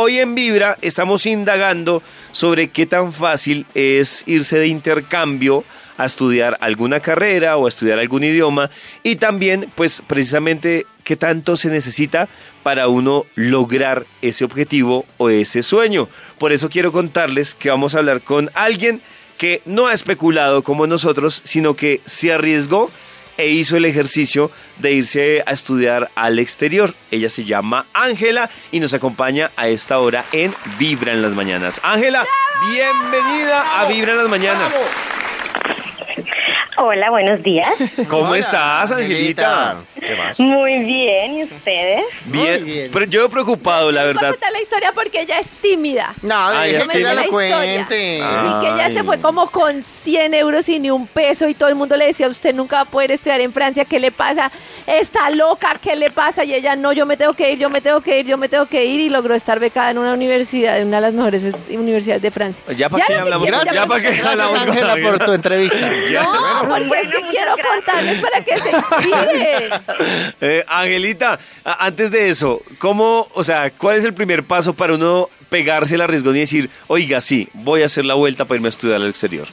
hoy en Vibra estamos indagando sobre qué tan fácil es irse de intercambio a estudiar alguna carrera o a estudiar algún idioma y también pues precisamente qué tanto se necesita para uno lograr ese objetivo o ese sueño. Por eso quiero contarles que vamos a hablar con alguien que no ha especulado como nosotros, sino que se arriesgó e hizo el ejercicio de irse a estudiar al exterior. Ella se llama Ángela y nos acompaña a esta hora en Vibra en las Mañanas. Ángela, bienvenida a Vibra en las Mañanas. Hola, buenos días. ¿Cómo estás, Angelita? ¿Qué más? Muy bien, ¿y ustedes? Bien, bien. pero yo preocupado, la verdad. contar la historia porque ella es tímida. No, ah, es que ella lo cuente. Así que ella se fue como con 100 euros y ni un peso y todo el mundo le decía, usted nunca va a poder estudiar en Francia, ¿qué le pasa? Está loca, ¿qué le pasa? Y ella, no, yo me tengo que ir, yo me tengo que ir, yo me tengo que ir y logró estar becada en una universidad, en una de las mejores universidades de Francia. Ya para qué hablamos, gracias, ya para qué hablamos Ángela por tu entrevista. No, porque es que quiero contarles para que se inspiren. Eh, Angelita, antes de eso, ¿cómo, o sea, cuál es el primer paso para uno pegarse el arriesgón y decir, oiga, sí, voy a hacer la vuelta para irme a estudiar al exterior?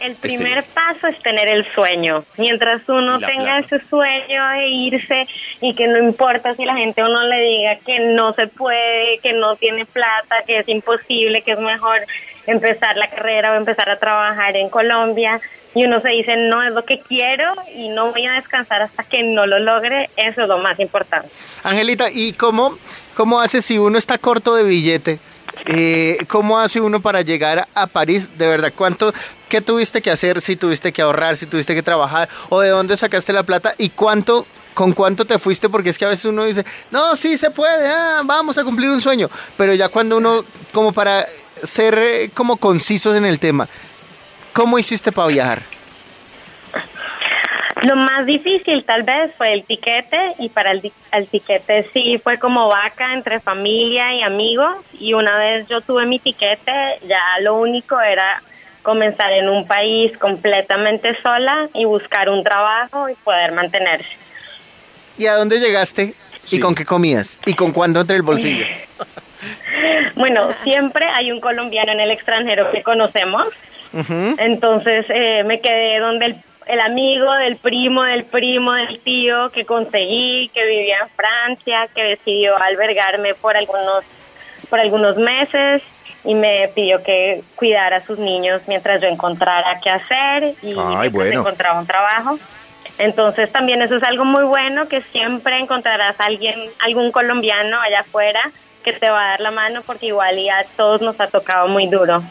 El primer paso es tener el sueño. Mientras uno tenga ese sueño de irse y que no importa si la gente uno le diga que no se puede, que no tiene plata, que es imposible, que es mejor empezar la carrera o empezar a trabajar en Colombia, y uno se dice, no es lo que quiero y no voy a descansar hasta que no lo logre, eso es lo más importante. Angelita, ¿y cómo, cómo hace si uno está corto de billete? Eh, ¿Cómo hace uno para llegar a París? De verdad, ¿cuánto, qué tuviste que hacer? Si tuviste que ahorrar, si tuviste que trabajar, o de dónde sacaste la plata y cuánto ¿Con cuánto te fuiste? Porque es que a veces uno dice, no, sí se puede, ah, vamos a cumplir un sueño. Pero ya cuando uno, como para ser eh, como concisos en el tema, ¿Cómo hiciste para viajar? Lo más difícil tal vez fue el tiquete y para el, tiquete sí fue como vaca entre familia y amigos y una vez yo tuve mi tiquete ya lo único era comenzar en un país completamente sola y buscar un trabajo y poder mantenerse. ¿Y a dónde llegaste? ¿Y con qué comías? ¿Y con cuándo entre el bolsillo? bueno, siempre hay un colombiano en el extranjero que conocemos entonces eh, me quedé donde el, el, amigo del primo, del primo, del tío que conseguí, que vivía en Francia, que decidió albergarme por algunos, por algunos meses y me pidió que cuidara a sus niños mientras yo encontrara qué hacer y encontraba un trabajo. Entonces también eso es algo muy bueno que siempre encontrarás alguien, algún colombiano allá afuera que te va a dar la mano porque igual ya a todos nos ha tocado muy duro.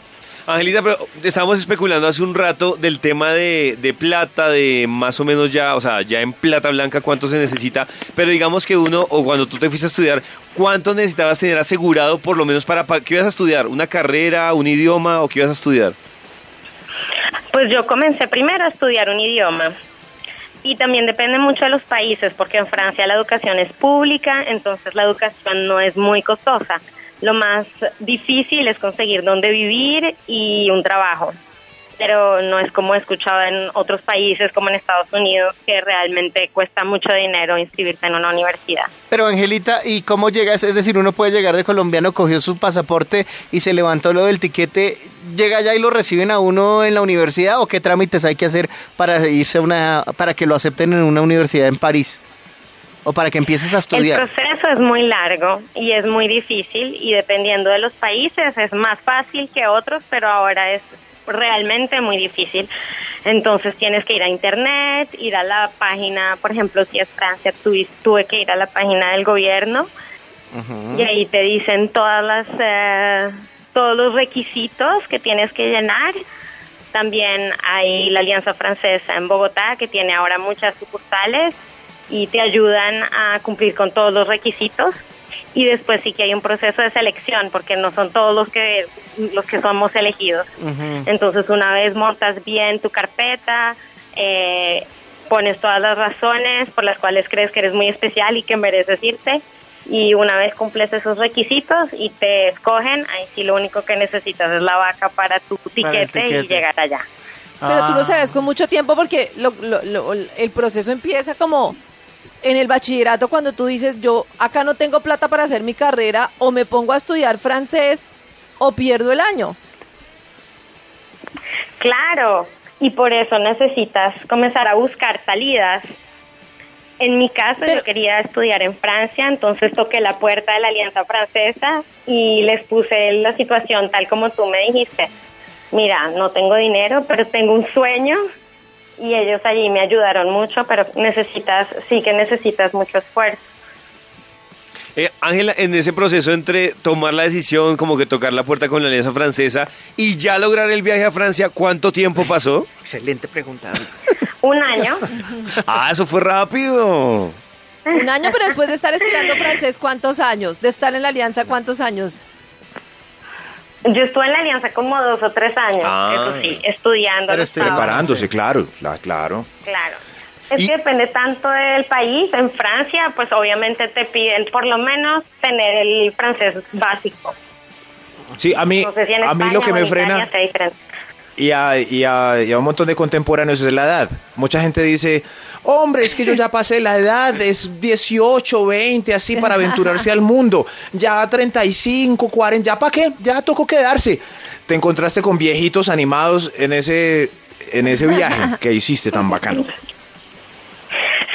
Angelita, pero estábamos especulando hace un rato del tema de, de, plata, de más o menos ya, o sea, ya en plata blanca cuánto se necesita, pero digamos que uno, o cuando tú te fuiste a estudiar, ¿cuánto necesitabas tener asegurado por lo menos para, para qué ibas a estudiar? ¿Una carrera, un idioma o qué ibas a estudiar? Pues yo comencé primero a estudiar un idioma. Y también depende mucho de los países, porque en Francia la educación es pública, entonces la educación no es muy costosa. Lo más difícil es conseguir dónde vivir y un trabajo. Pero no es como he escuchado en otros países como en Estados Unidos que realmente cuesta mucho dinero inscribirse en una universidad. Pero Angelita, ¿y cómo llegas? Es decir, uno puede llegar de colombiano, cogió su pasaporte y se levantó lo del tiquete, llega allá y lo reciben a uno en la universidad o qué trámites hay que hacer para irse a una para que lo acepten en una universidad en París? o para que empieces a estudiar? El proceso es muy largo y es muy difícil y dependiendo de los países es más fácil que otros, pero ahora es realmente muy difícil. Entonces tienes que ir a internet, ir a la página, por ejemplo, si es Francia, tuve que ir a la página del gobierno y ahí te dicen todas las eh, todos los requisitos que tienes que llenar. También hay la Alianza Francesa en Bogotá que tiene ahora muchas sucursales y te ayudan a cumplir con todos los requisitos y después sí que hay un proceso de selección porque no son todos los que los que somos elegidos. Entonces una vez montas bien tu carpeta eh, pones todas las razones por las cuales crees que eres muy especial y que mereces irte y una vez cumples esos requisitos y te escogen ahí sí lo único que necesitas es la vaca para tu tiquete, y llegar allá. Pero tú lo ah. sabes con mucho tiempo porque lo, el proceso empieza como en el bachillerato cuando tú dices, yo acá no tengo plata para hacer mi carrera, o me pongo a estudiar francés o pierdo el año. Claro, y por eso necesitas comenzar a buscar salidas. En mi caso, Pero- yo quería estudiar en Francia, entonces toqué la puerta de la Alianza Francesa y les puse la situación tal como tú me dijiste. Mira, no tengo dinero, pero tengo un sueño y ellos allí me ayudaron mucho, pero necesitas, sí que necesitas mucho esfuerzo. Eh, Ángela, en ese proceso entre tomar la decisión, como que tocar la puerta con la Alianza Francesa y ya lograr el viaje a Francia, ¿cuánto tiempo pasó? Excelente pregunta. Un año. Ah, eso fue rápido. Un año, pero después de estar estudiando francés, ¿cuántos años? De estar en la alianza, ¿cuántos años? Yo estuve en la Alianza como dos o tres años, Ah. eso sí, estudiando. Pero estoy. Preparándose, claro, la- claro. Claro. Es Y- que depende tanto del país. En Francia, pues obviamente te piden por lo menos tener el francés básico. Sí, a mí, No sé si en a mí lo que me frena. Y a, y, a, y a un montón de contemporáneos es la edad. Mucha gente dice, hombre, es que yo ya pasé la edad, es 18, 20, así para aventurarse al mundo. Ya 35, 40, ¿ya para qué? Ya tocó quedarse. Te encontraste con viejitos animados en ese, en ese viaje que hiciste tan bacano.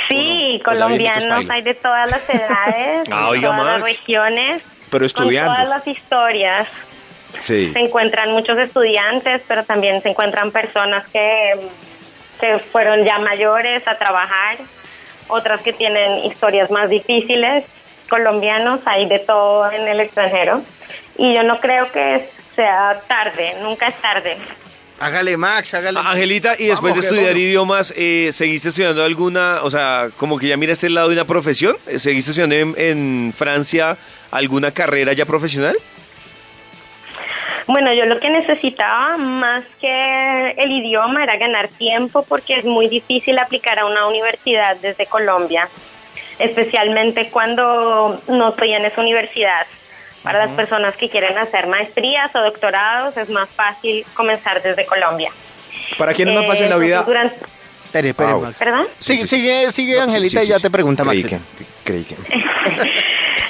Sí, Pues colombianos hay de todas las edades, Ah, de todas las regiones, Pero estudiando. con todas las historias. Sí. Se encuentran muchos estudiantes, pero también se encuentran personas que, que fueron ya mayores a trabajar, otras que tienen historias más difíciles. Colombianos hay de todo en el extranjero. Y yo no creo que sea tarde, nunca es tarde. Hágale, Max, hágale. Angelita, y después Vamos, de estudiar idiomas, eh, ¿seguiste estudiando alguna, o sea, como que ya miraste el lado de una profesión? ¿Seguiste estudiando en, en Francia alguna carrera ya profesional? Bueno, yo lo que necesitaba más que el idioma era ganar tiempo porque es muy difícil aplicar a una universidad desde Colombia, especialmente cuando no estoy en esa universidad. Para las personas que quieren hacer maestrías o doctorados es más fácil comenzar desde Colombia. ¿Para quién es más Eh, fácil la vida? entonces, durante- Espere, espere, Max. ¿Perdón? Sigue, Sí, sí, sigue, sigue No, Angelita, sí, y ya sí, te pregunta creí Max. que, creí que.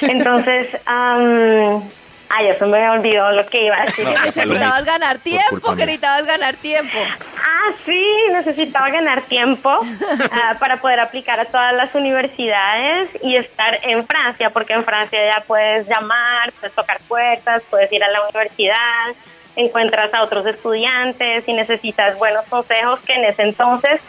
Entonces, am, ay, se me olvidó lo que iba a decir. Necesitabas ganar tiempo, que necesitabas ganar tiempo. Ah, sí, necesitaba ganar tiempo ah, para poder aplicar a todas las universidades y estar en Francia, porque en Francia ya puedes llamar, puedes tocar puertas, puedes ir a la universidad, encuentras a otros estudiantes y necesitas buenos consejos que en ese entonces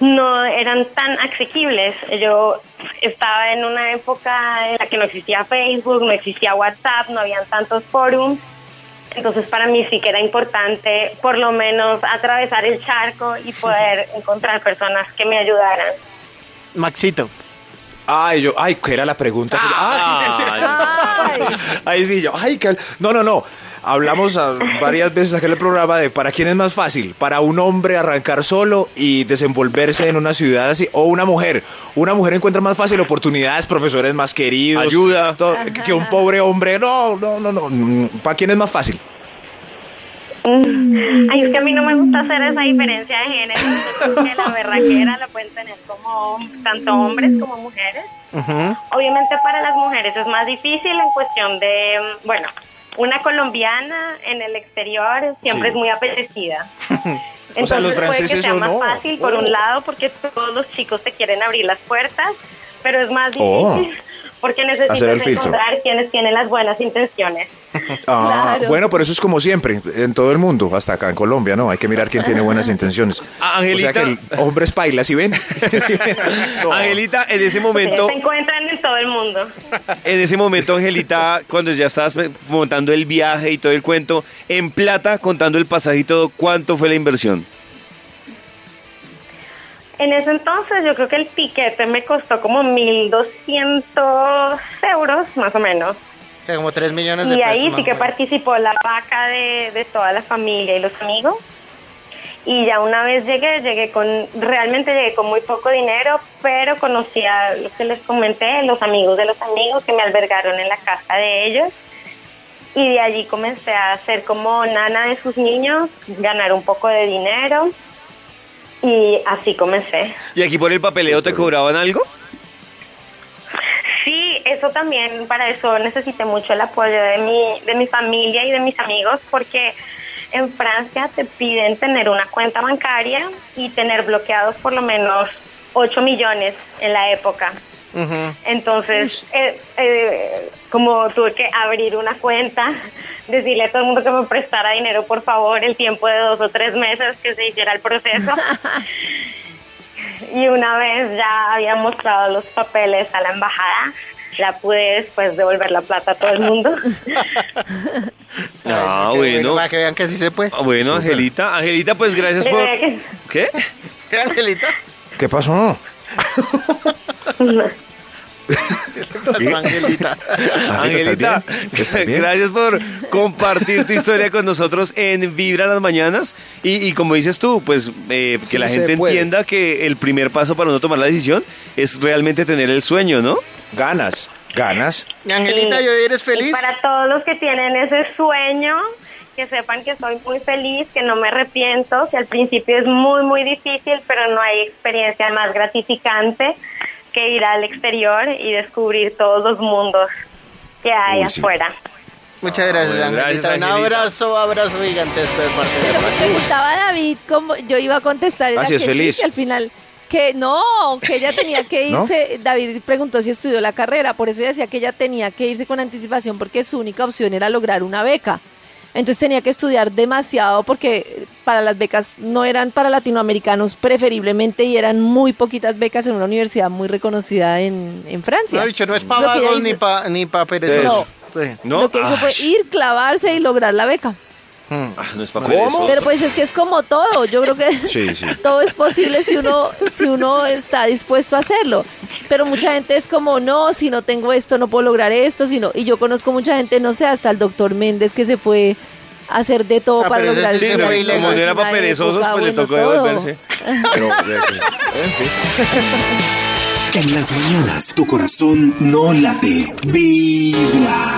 no eran tan asequibles. Yo estaba en una época en la que no existía Facebook, no existía WhatsApp, no habían tantos forums. Entonces para mí sí que era importante por lo menos atravesar el charco y poder encontrar personas que me ayudaran. Maxito. Ay, yo, ay, ¿qué era la pregunta? que- Ah, sí, sí, sí. Ay, Ahí sí, yo, ay, que... No, no, no. Hablamos varias veces aquí en el programa de para quién es más fácil, para un hombre arrancar solo y desenvolverse en una ciudad así, o una mujer. Una mujer encuentra más fácil oportunidades, profesores más queridos. Ayuda. todo, que- un pobre hombre. No, no, no, no. ¿Para quién es más fácil? Ay, es que a mí no me gusta hacer esa diferencia de género, porque la berraquera la pueden tener como tanto hombres como mujeres. Obviamente para las mujeres es más difícil en cuestión de, mm, bueno, una colombiana en el exterior siempre Sí. es muy apetecida. O sea, los Entonces puede que sea o más no. fácil por Oh. un lado porque todos los chicos te quieren abrir las puertas, pero es más Oh. Porque Hacer el necesitas filtro. encontrar quienes tienen las buenas intenciones. Ah, Claro. Bueno, pero eso es como siempre, en todo el mundo, hasta acá en Colombia, ¿no? Hay que mirar quién tiene buenas intenciones. Ah, Angelita. O sea que el hombre es paila, ¿sí ven? ¿Sí ven? No. Angelita, en ese momento, Se encuentran en todo el mundo. en ese momento, Angelita, cuando ya estabas montando el viaje y todo el cuento, en plata, contando el pasaje y todo, ¿cuánto fue la inversión? En ese entonces yo creo que el tiquete me costó como 1.200 euros más o menos. O sea, como 3 millones de Y pesos. ahí más sí que participó la vaca de, de toda la familia y los amigos. Y ya una vez llegué, llegué con, realmente llegué con muy poco dinero, pero conocí a lo que les comenté, los amigos de los amigos que me albergaron en la casa de ellos. Y de allí comencé a ser como nana de sus niños, ganar un poco de dinero. Y así comencé. ¿Y aquí por el papeleo te cobraban algo? Sí, eso también, para eso necesité mucho el apoyo de mi, de mi familia y de mis amigos, porque en Francia te piden tener una cuenta bancaria y tener bloqueados por lo menos 8 millones en la época. Entonces, eh, eh, como tuve que abrir una cuenta, decirle a todo el mundo que me prestara dinero, por favor, el tiempo de dos o tres meses que se hiciera el proceso. y una vez ya había mostrado los papeles a la embajada, ya pude después devolver la plata a todo el mundo. Ah, bueno. Para que vean que sí se puede. Ah, Bueno, Angelita, Angelita, pues gracias por... ¿Qué? ¿Qué, Angelita? ¿Qué pasó? Angelita. Angelita, gracias por compartir tu historia con nosotros en Vibra las Mañanas. Y, y como dices tú, pues eh, que Sí la gente entienda que el primer paso para uno tomar la decisión es realmente tener el sueño, ¿no? Ganas, ganas. Y Angelita, Sí. ¿y hoy eres Y feliz? para todos los que tienen ese sueño, que sepan que soy muy feliz, que no me arrepiento, que al principio es muy, muy difícil, pero no hay experiencia más gratificante que ir al exterior y descubrir todos los mundos que hay Uy, sí. afuera. Muchas gracias, bueno, Angelita. gracias, Un abrazo, abrazo gigantesco de parte de Pero me preguntaba David cómo yo iba a contestar. era Ah, sí, es que feliz. que al final, que no, que ella tenía que ¿No? irse. David preguntó si estudió la carrera, por eso ella decía que ella tenía que irse con anticipación porque su única opción era lograr una beca. Entonces tenía que estudiar demasiado porque para las becas no eran para latinoamericanos preferiblemente y eran muy poquitas becas en una universidad muy reconocida en, en Francia. No, dicho, no es para vagos ni para ni pa perezosos. Sí. ¿No? Lo que hizo fue ir, clavarse y lograr la beca. Hmm. ah, no es para ¿Cómo? Pero pues es que es como todo, yo creo que Sí, sí. todo es posible si uno si uno está dispuesto a hacerlo. Pero mucha gente es como, no, si no tengo esto no puedo lograr esto, sino y yo conozco mucha gente, no sé, hasta el doctor Méndez que se fue a hacer de todo Ah, para lograr sí no, como no era para perezosos, época, pues le tocó todo. devolverse. Pero, en fin. En las mañanas tu corazón no late, vibra.